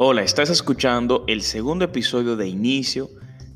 Hola, estás escuchando el segundo episodio de Inicio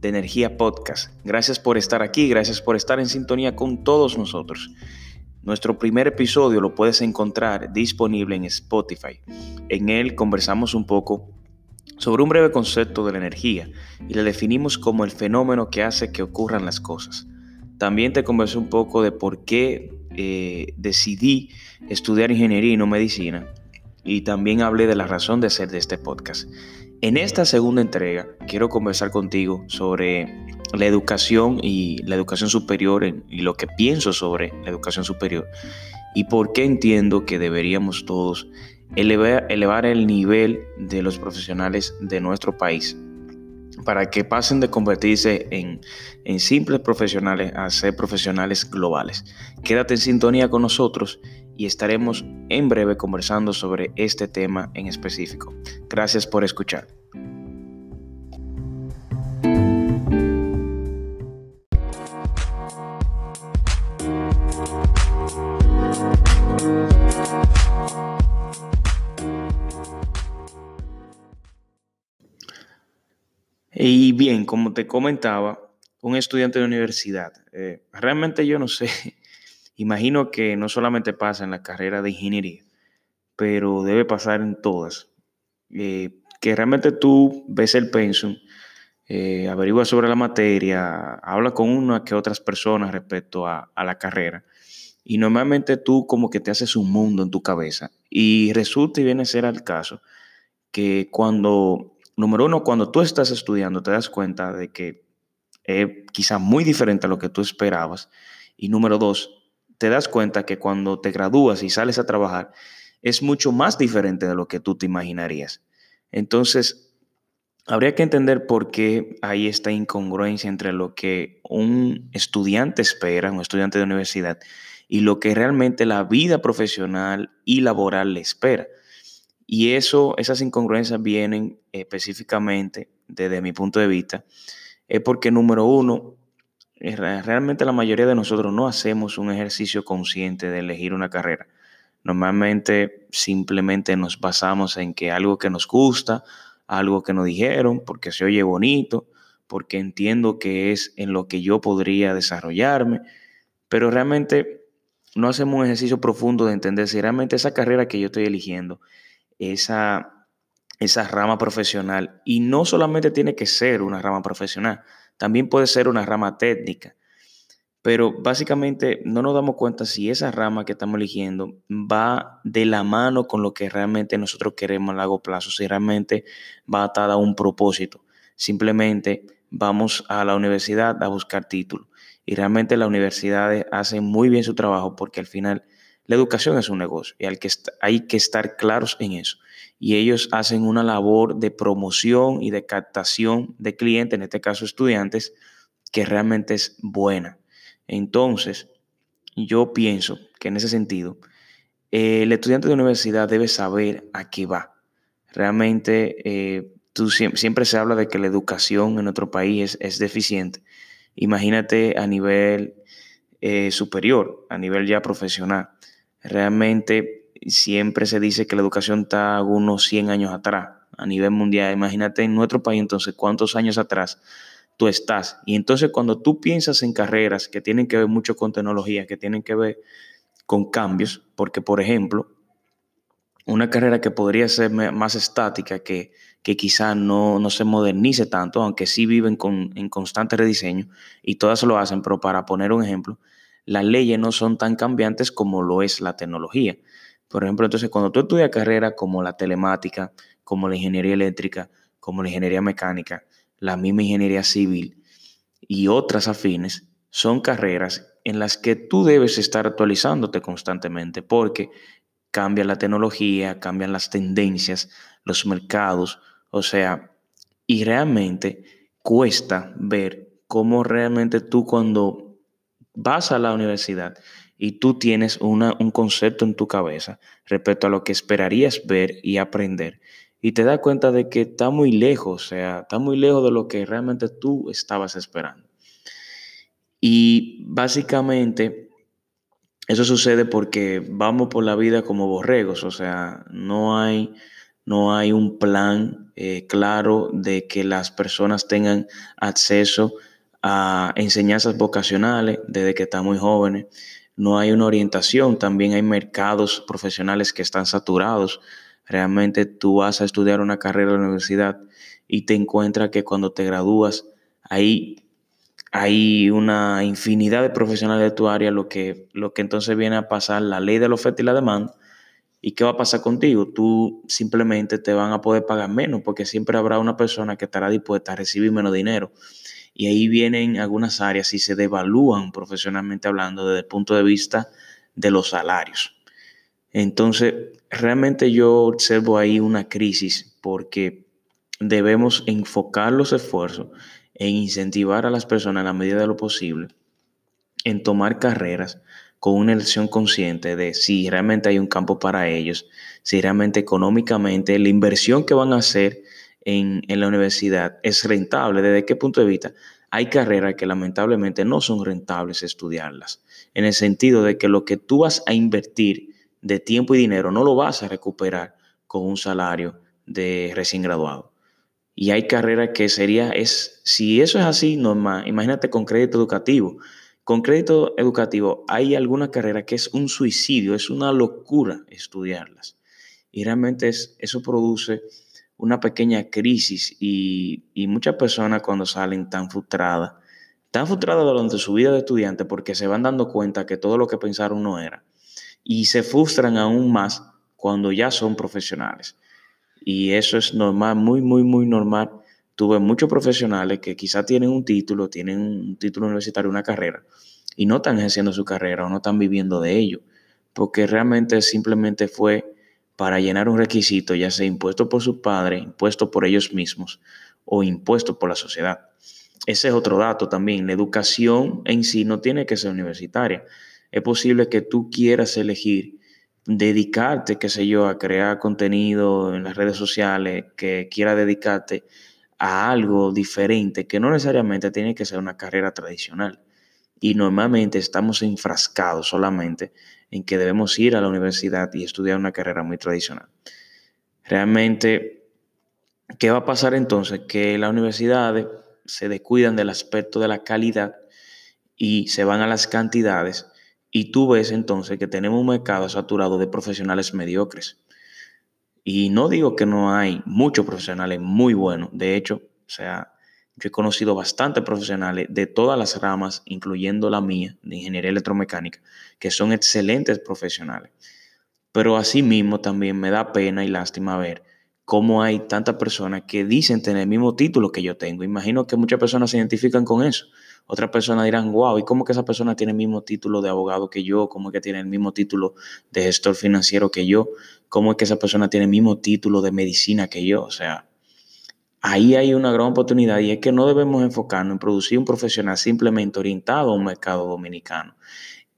de Energía Podcast. Gracias por estar aquí, gracias por estar en sintonía con todos nosotros. Nuestro primer episodio lo puedes encontrar disponible en Spotify. En él conversamos un poco sobre un breve concepto de la energía y le definimos como el fenómeno que hace que ocurran las cosas. También te conversé un poco de por qué eh, decidí estudiar ingeniería y no medicina y también hablé de la razón de ser de este podcast. En esta segunda entrega quiero conversar contigo sobre la educación y la educación superior y lo que pienso sobre la educación superior y por qué entiendo que deberíamos todos elevar, elevar el nivel de los profesionales de nuestro país para que pasen de convertirse en, en, simples profesionales a ser profesionales globales. Quédate en sintonía con nosotros y estaremos en breve conversando sobre este tema en específico. Gracias por escuchar. Y bien, como te comentaba, un estudiante de universidad, eh, realmente yo no sé Imagino que no solamente pasa en la carrera de ingeniería, pero debe pasar en todas. Eh, que realmente tú ves el pensum, eh, averiguas sobre la materia, habla con una que otras personas respecto a, la carrera. Y normalmente tú como que te haces un mundo en tu cabeza. Y resulta y viene a ser al caso que cuando, número uno, cuando tú estás estudiando te das cuenta de que es quizá muy diferente a lo que tú esperabas. Y número dos, te das cuenta que cuando te gradúas y sales a trabajar es mucho más diferente de lo que tú te imaginarías. Entonces, habría que entender por qué hay esta incongruencia entre lo que un estudiante espera, un estudiante de universidad, y lo que realmente la vida profesional y laboral le espera. Y eso, esas incongruencias vienen específicamente, desde mi punto de vista, es porque número uno, realmente la mayoría de nosotros no hacemos un ejercicio consciente de elegir una carrera. Normalmente simplemente nos basamos en que algo que nos gusta, algo que nos dijeron, porque se oye bonito, porque entiendo que es en lo que yo podría desarrollarme, pero realmente no hacemos un ejercicio profundo de entender si realmente esa carrera que yo estoy eligiendo, esa, esa rama profesional, y no solamente tiene que ser una rama profesional, también puede ser una rama técnica. Pero básicamente no nos damos cuenta si esa rama que estamos eligiendo va de la mano con lo que realmente nosotros queremos a largo plazo, si realmente va atada a un propósito. Simplemente vamos a la universidad a buscar títulos. Y realmente las universidades hacen muy bien su trabajo porque al final la educación es un negocio y hay que, estar claros en eso y ellos hacen una labor de promoción y de captación de clientes, en este caso estudiantes, que realmente es buena. Entonces, yo pienso que en ese sentido, el estudiante de universidad debe saber a qué va. Realmente, eh, tú, siempre se habla de que la educación en nuestro país es, deficiente. Imagínate a nivel eh, superior, a nivel ya profesional. Realmente siempre se dice que la educación está unos 100 años atrás a nivel mundial. Imagínate en nuestro país entonces cuántos años atrás tú estás. Y entonces cuando tú piensas en carreras que tienen que ver mucho con tecnología, que tienen que ver con cambios, porque por ejemplo, una carrera que podría ser más estática, que, que quizá no, no, se modernice tanto, aunque sí viven con, en constante rediseño, y todas lo hacen, pero para poner un ejemplo, las leyes no son tan cambiantes como lo es la tecnología. Por ejemplo, entonces cuando tú estudias carreras como la telemática, como la ingeniería eléctrica, como la ingeniería mecánica, la misma ingeniería civil y otras afines, son carreras en las que tú debes estar actualizándote constantemente porque cambia la tecnología, cambian las tendencias, los mercados, o sea, y realmente cuesta ver cómo realmente tú cuando vas a la universidad y tú tienes una, un concepto en tu cabeza respecto a lo que esperarías ver y aprender. Y te das cuenta de que está muy lejos, o sea, está muy lejos de lo que realmente tú estabas esperando. Y básicamente eso sucede porque vamos por la vida como borregos, o sea, no hay, no hay un plan eh, claro de que las personas tengan acceso a enseñanzas vocacionales desde que están muy jóvenes. No hay una orientación, también hay mercados profesionales que están saturados. Realmente tú vas a estudiar una carrera en la universidad y te encuentras que cuando te gradúas hay, hay una infinidad de profesionales de tu área, lo que, lo que entonces viene a pasar la ley de la oferta y la demanda. ¿Y qué va a pasar contigo? Tú simplemente te van a poder pagar menos porque siempre habrá una persona que estará dispuesta a recibir menos dinero y ahí vienen algunas áreas y se devalúan profesionalmente hablando desde el punto de vista de los salarios. Entonces, realmente yo observo ahí una crisis porque debemos enfocar los esfuerzos en incentivar a las personas a la medida de lo posible en tomar carreras con una elección consciente de si realmente hay un campo para ellos, si realmente económicamente la inversión que van a hacer en, la universidad es rentable. ¿Desde qué punto de vista? Hay carreras que lamentablemente no son rentables estudiarlas, en el sentido de que lo que tú vas a invertir de tiempo y dinero no lo vas a recuperar con un salario de recién graduado. Y hay carreras que sería, es, si eso es así, normal, imagínate con crédito educativo. Con crédito educativo hay alguna carrera que es un suicidio, es una locura estudiarlas. Y realmente es, eso produce una pequeña crisis y, muchas personas cuando salen tan frustradas, tan frustradas durante su vida de estudiante porque se van dando cuenta que todo lo que pensaron no era. Y se frustran aún más cuando ya son profesionales. Y eso es normal, muy, muy, muy normal. Tuve muchos profesionales que quizá tienen un título, tienen un título universitario, una carrera, y no están ejerciendo su carrera o no están viviendo de ello, porque realmente simplemente fue para llenar un requisito, ya sea impuesto por su padre, impuesto por ellos mismos o impuesto por la sociedad. Ese es otro dato también. La educación en sí no tiene que ser universitaria. Es posible que tú quieras elegir dedicarte, qué sé yo, a crear contenido en las redes sociales, que quiera dedicarte a algo diferente, que no necesariamente tiene que ser una carrera tradicional. Y normalmente estamos enfrascados solamente en que debemos ir a la universidad y estudiar una carrera muy tradicional. Realmente, ¿qué va a pasar entonces? Que las universidades se descuidan del aspecto de la calidad y se van a las cantidades y tú ves entonces que tenemos un mercado saturado de profesionales mediocres. Y no digo que no hay muchos profesionales muy buenos, de hecho, o sea, yo he conocido bastantes profesionales de todas las ramas, incluyendo la mía, de ingeniería electromecánica, que son excelentes profesionales. Pero asimismo también me da pena y lástima ver cómo hay tantas personas que dicen tener el mismo título que yo tengo. Imagino que muchas personas se identifican con eso. Otras personas dirán, wow, ¿y cómo que esa persona tiene el mismo título de abogado que yo? ¿Cómo que tiene el mismo título de gestor financiero que yo? ¿Cómo es que esa persona tiene el mismo título de medicina que yo? O sea, ahí hay una gran oportunidad y es que no debemos enfocarnos en producir un profesional simplemente orientado a un mercado dominicano.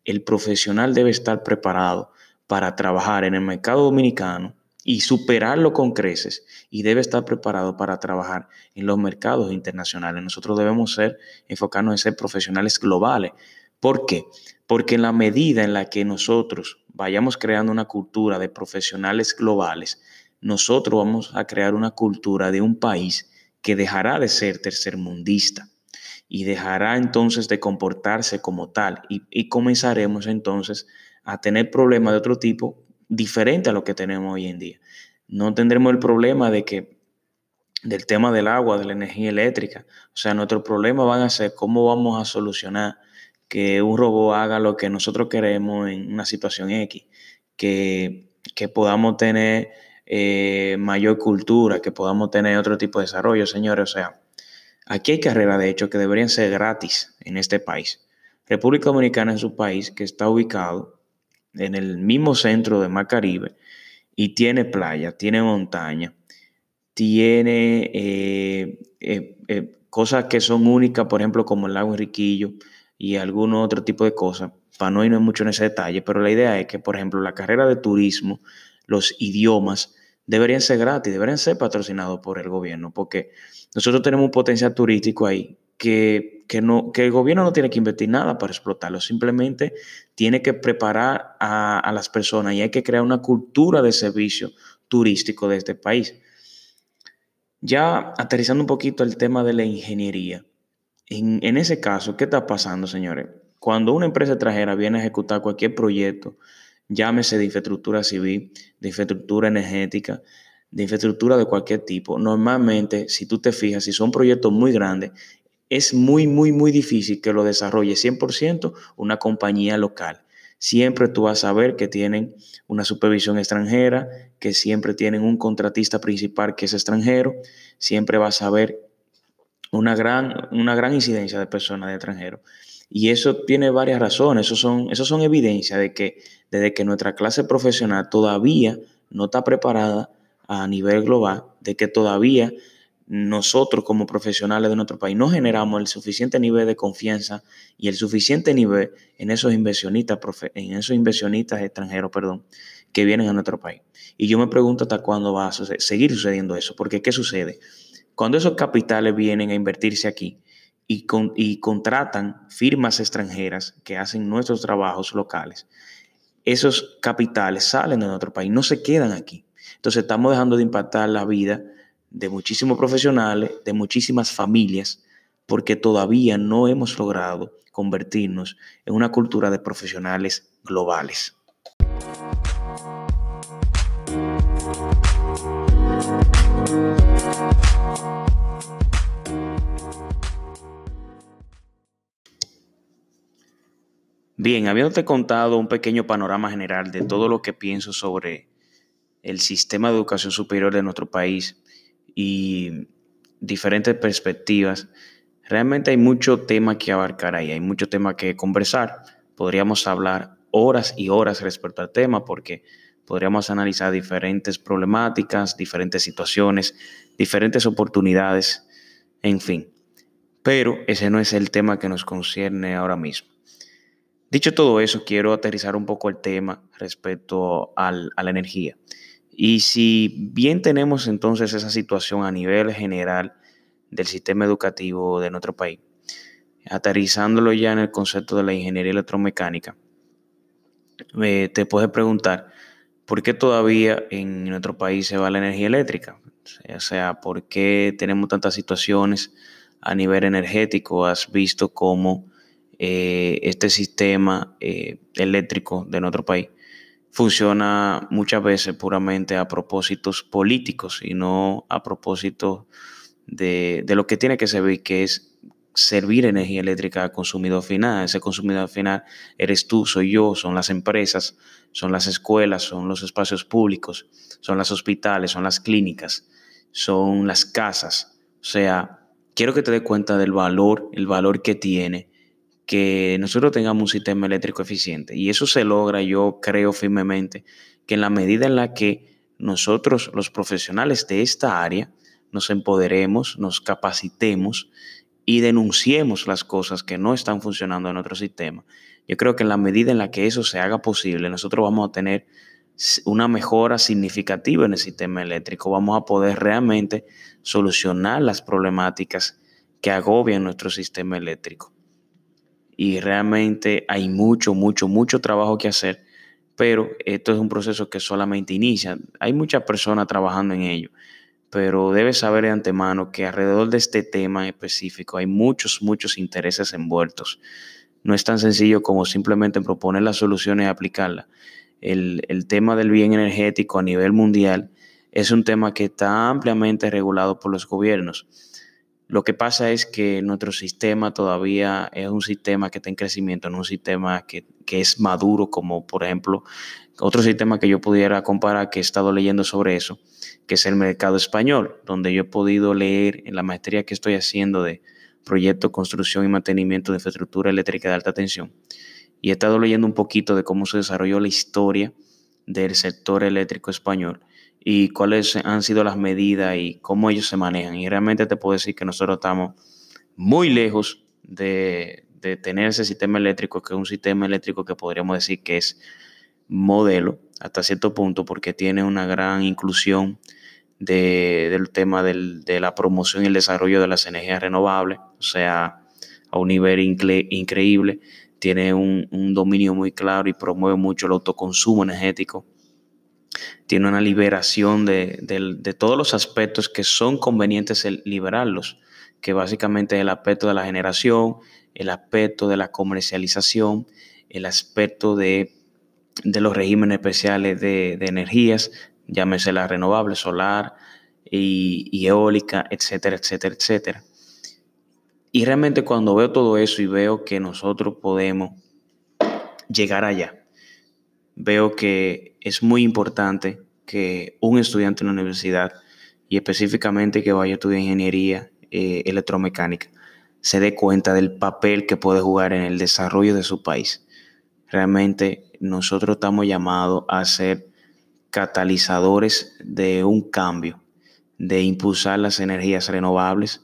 El profesional debe estar preparado para trabajar en el mercado dominicano y superarlo con creces y debe estar preparado para trabajar en los mercados internacionales. Nosotros debemos ser, enfocarnos en ser profesionales globales. ¿Por qué? Porque en la medida en la que nosotros vayamos creando una cultura de profesionales globales, nosotros vamos a crear una cultura de un país que dejará de ser tercermundista y dejará entonces de comportarse como tal y, comenzaremos entonces a tener problemas de otro tipo diferente a lo que tenemos hoy en día. No tendremos el problema de que del tema del agua, de la energía eléctrica. O sea, nuestro problema van a ser cómo vamos a solucionar que un robot haga lo que nosotros queremos en una situación X, que, que podamos tener eh, mayor cultura, que podamos tener otro tipo de desarrollo, señores. O sea, aquí hay carreras, de hecho, que deberían ser gratis en este país. República Dominicana es un país que está ubicado en el mismo centro de Mar Caribe y tiene playa, tiene montaña, tiene eh, eh, cosas que son únicas, por ejemplo, como el lago Enriquillo y algún otro tipo de cosas, para no irnos mucho en ese detalle, pero la idea es que, por ejemplo, la carrera de turismo, los idiomas, deberían ser gratis, deberían ser patrocinados por el gobierno, porque nosotros tenemos un potencial turístico ahí que, no, que el gobierno no tiene que invertir nada para explotarlo, simplemente tiene que preparar a, las personas y hay que crear una cultura de servicio turístico de este país. Ya aterrizando un poquito el tema de la ingeniería. En, en ese caso, ¿qué está pasando, señores? Cuando una empresa extranjera viene a ejecutar cualquier proyecto, llámese de infraestructura civil, de infraestructura energética, de infraestructura de cualquier tipo, normalmente, si tú te fijas, si son proyectos muy grandes, es muy, muy, muy difícil que lo desarrolle 100% una compañía local. Siempre tú vas a ver que tienen una supervisión extranjera, que siempre tienen un contratista principal que es extranjero, siempre vas a ver una gran, una gran incidencia de personas de extranjero. Y eso tiene varias razones, eso son, eso son evidencias de que desde que nuestra clase profesional todavía no está preparada a nivel global, de que todavía nosotros como profesionales de nuestro país no generamos el suficiente nivel de confianza y el suficiente nivel en esos inversionistas, en esos inversionistas extranjeros, perdón, que vienen a nuestro país. Y yo me pregunto hasta cuándo va a seguir sucediendo eso, porque ¿qué sucede? Cuando esos capitales vienen a invertirse aquí, y, y contratan firmas extranjeras que hacen nuestros trabajos locales, esos capitales salen de nuestro país, no se quedan aquí. Entonces estamos dejando de impactar la vida de muchísimos profesionales, de muchísimas familias, porque todavía no hemos logrado convertirnos en una cultura de profesionales globales. Bien, habiéndote contado un pequeño panorama general de todo lo que pienso sobre el sistema de educación superior de nuestro país y diferentes perspectivas, realmente hay mucho tema que abarcar ahí, hay mucho tema que conversar. Podríamos hablar horas y horas respecto al tema porque podríamos analizar diferentes problemáticas, diferentes situaciones, diferentes oportunidades, en fin. Pero ese no es el tema que nos concierne ahora mismo. Dicho todo eso, quiero aterrizar un poco el tema respecto a la energía. Y si bien tenemos entonces esa situación a nivel general del sistema educativo de nuestro país, aterrizándolo ya en el concepto de la ingeniería electromecánica, eh, te puedes preguntar, ¿por qué todavía en nuestro país se va la energía eléctrica? O sea, ¿por qué tenemos tantas situaciones a nivel energético? Has visto cómo eh, este sistema eh, eléctrico de nuestro país funciona muchas veces puramente a propósitos políticos y no a propósito de, lo que tiene que servir, que es servir energía eléctrica al consumidor final. Ese consumidor final eres tú, soy yo, son las empresas, son las escuelas, son los espacios públicos, son los hospitales, son las clínicas, son las casas. O sea, quiero que te des cuenta del valor, el valor que tiene que nosotros tengamos un sistema eléctrico eficiente. Y eso se logra, yo creo firmemente, que en la medida en la que nosotros, los profesionales de esta área, nos empoderemos, nos capacitemos y denunciemos las cosas que no están funcionando en nuestro sistema. Yo creo que en la medida en la que eso se haga posible, nosotros vamos a tener una mejora significativa en el sistema eléctrico. Vamos a poder realmente solucionar las problemáticas que agobian nuestro sistema eléctrico y realmente hay mucho, mucho, mucho trabajo que hacer, pero esto es un proceso que solamente inicia. Hay muchas personas trabajando en ello, pero debes saber de antemano que alrededor de este tema específico hay muchos, muchos intereses envueltos. No es tan sencillo como simplemente proponer las soluciones y aplicarlas. El, el tema del bien energético a nivel mundial es un tema que está ampliamente regulado por los gobiernos lo que pasa es que nuestro sistema todavía es un sistema que está en crecimiento, no un sistema que, es maduro, como por ejemplo otro sistema que yo pudiera comparar, que he estado leyendo sobre eso, que es el mercado español, donde yo he podido leer en la maestría que estoy haciendo de proyecto, construcción y mantenimiento de infraestructura eléctrica de alta tensión. Y he estado leyendo un poquito de cómo se desarrolló la historia del sector eléctrico español y cuáles han sido las medidas y cómo ellos se manejan. Y realmente te puedo decir que nosotros estamos muy lejos de, tener ese sistema eléctrico, que es un sistema eléctrico que podríamos decir que es modelo hasta cierto punto, porque tiene una gran inclusión del tema de la promoción y el desarrollo de las energías renovables, o sea, a un nivel increíble, tiene un, un dominio muy claro y promueve mucho el autoconsumo energético tiene una liberación de, de, todos los aspectos que son convenientes liberarlos, que básicamente es el aspecto de la generación, el aspecto de la comercialización, el aspecto de, de los regímenes especiales de, de, energías, llámese la renovable, solar y, y eólica, etcétera, etcétera, etcétera. Y realmente cuando veo todo eso y veo que nosotros podemos llegar allá, veo que es muy importante que un estudiante en la universidad, y específicamente que vaya a estudiar ingeniería eh, electromecánica, se dé cuenta del papel que puede jugar en el desarrollo de su país. Realmente nosotros estamos llamados a ser catalizadores de un cambio, de impulsar las energías renovables,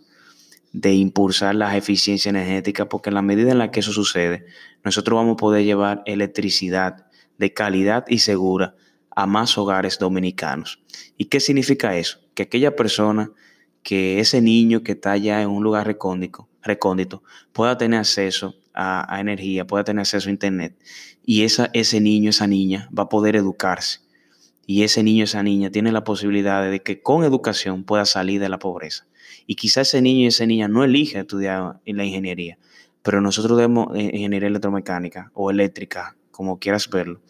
de impulsar las eficiencias energéticas, porque en la medida en la que eso sucede, nosotros vamos a poder llevar electricidad de calidad y segura a más hogares dominicanos. ¿Y qué significa eso? Que aquella persona, que ese niño que está allá en un lugar recóndito, recóndito pueda tener acceso a, energía, pueda tener acceso a internet. Y esa, ese niño, esa niña va a poder educarse. Y ese niño, esa niña tiene la posibilidad de que con educación pueda salir de la pobreza. Y quizá ese niño y esa niña no elige estudiar en la ingeniería, pero nosotros debemos eh, ingeniería electromecánica o eléctrica como quieras verlo.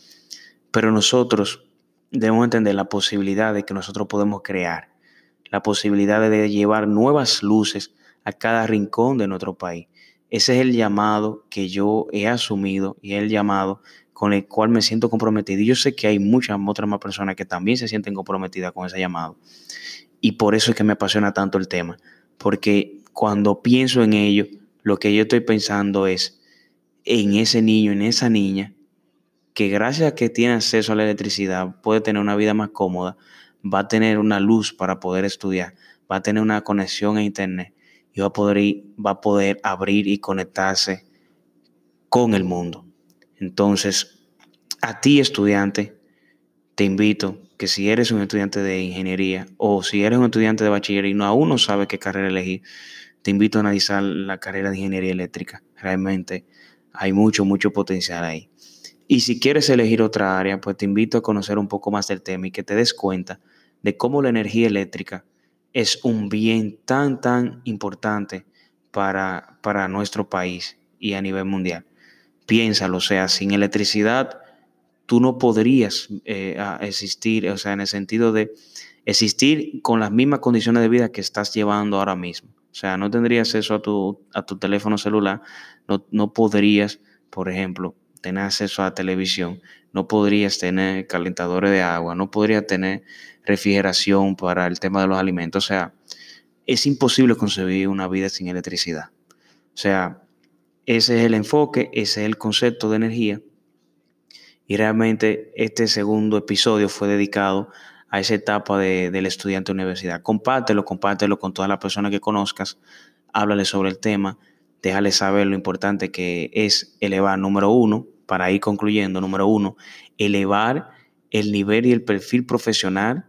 Pero nosotros debemos entender la posibilidad de que nosotros podemos crear, la posibilidad de llevar nuevas luces a cada rincón de nuestro país. Ese es el llamado que yo he asumido y el llamado con el cual me siento comprometido. Y yo sé que hay muchas otras más personas que también se sienten comprometidas con ese llamado. Y por eso es que me apasiona tanto el tema. Porque cuando pienso en ello, lo que yo estoy pensando es en ese niño, en esa niña que gracias a que tiene acceso a la electricidad puede tener una vida más cómoda, va a tener una luz para poder estudiar, va a tener una conexión a internet y va a poder, va a poder abrir y conectarse con el mundo. Entonces, a ti estudiante, te invito que si eres un estudiante de ingeniería o si eres un estudiante de bachiller y no, aún no sabes qué carrera elegir, te invito a analizar la carrera de ingeniería eléctrica. Realmente hay mucho, mucho potencial ahí. Y si quieres elegir otra área, pues te invito a conocer un poco más del tema y que te des cuenta de cómo la energía eléctrica es un bien tan, tan importante para, para nuestro país y a nivel mundial. Piénsalo, o sea, sin electricidad tú no podrías eh, existir, o sea, en el sentido de existir con las mismas condiciones de vida que estás llevando ahora mismo. O sea, no tendrías acceso a tu, a tu teléfono celular, no, no podrías, por ejemplo, tener acceso a televisión, no podrías tener calentadores de agua, no podrías tener refrigeración para el tema de los alimentos. O sea, es imposible concebir una vida sin electricidad. O sea, ese es el enfoque, ese es el concepto de energía. Y realmente este segundo episodio fue dedicado a esa etapa del estudiante de universidad. Compártelo, compártelo con todas las personas que conozcas, háblale sobre el tema, déjale saber lo importante que es elevar, número uno, para ir concluyendo, número uno, elevar el nivel y el perfil profesional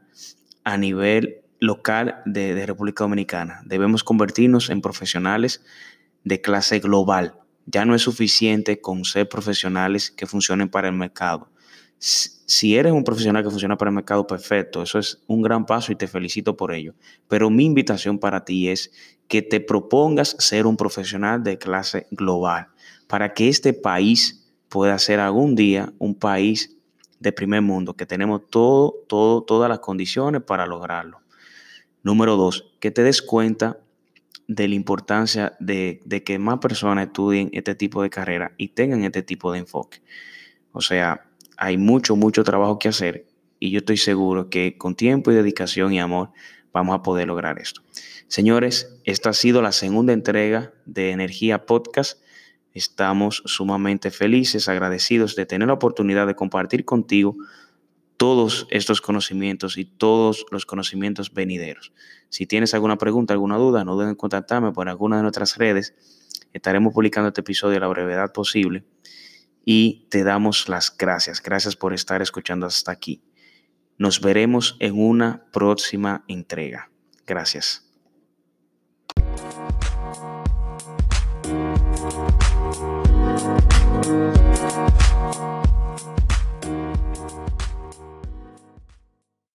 a nivel local de, República Dominicana. Debemos convertirnos en profesionales de clase global. Ya no es suficiente con ser profesionales que funcionen para el mercado. Si eres un profesional que funciona para el mercado, perfecto. Eso es un gran paso y te felicito por ello. Pero mi invitación para ti es que te propongas ser un profesional de clase global para que este país pueda ser algún día un país de primer mundo, que tenemos todo, todo, todas las condiciones para lograrlo. Número dos, que te des cuenta de la importancia de, de, que más personas estudien este tipo de carrera y tengan este tipo de enfoque. O sea, hay mucho, mucho trabajo que hacer y yo estoy seguro que con tiempo y dedicación y amor vamos a poder lograr esto. Señores, esta ha sido la segunda entrega de Energía Podcast. Estamos sumamente felices, agradecidos de tener la oportunidad de compartir contigo todos estos conocimientos y todos los conocimientos venideros. Si tienes alguna pregunta, alguna duda, no duden contactarme por alguna de nuestras redes. Estaremos publicando este episodio a la brevedad posible y te damos las gracias. Gracias por estar escuchando hasta aquí. Nos veremos en una próxima entrega. Gracias.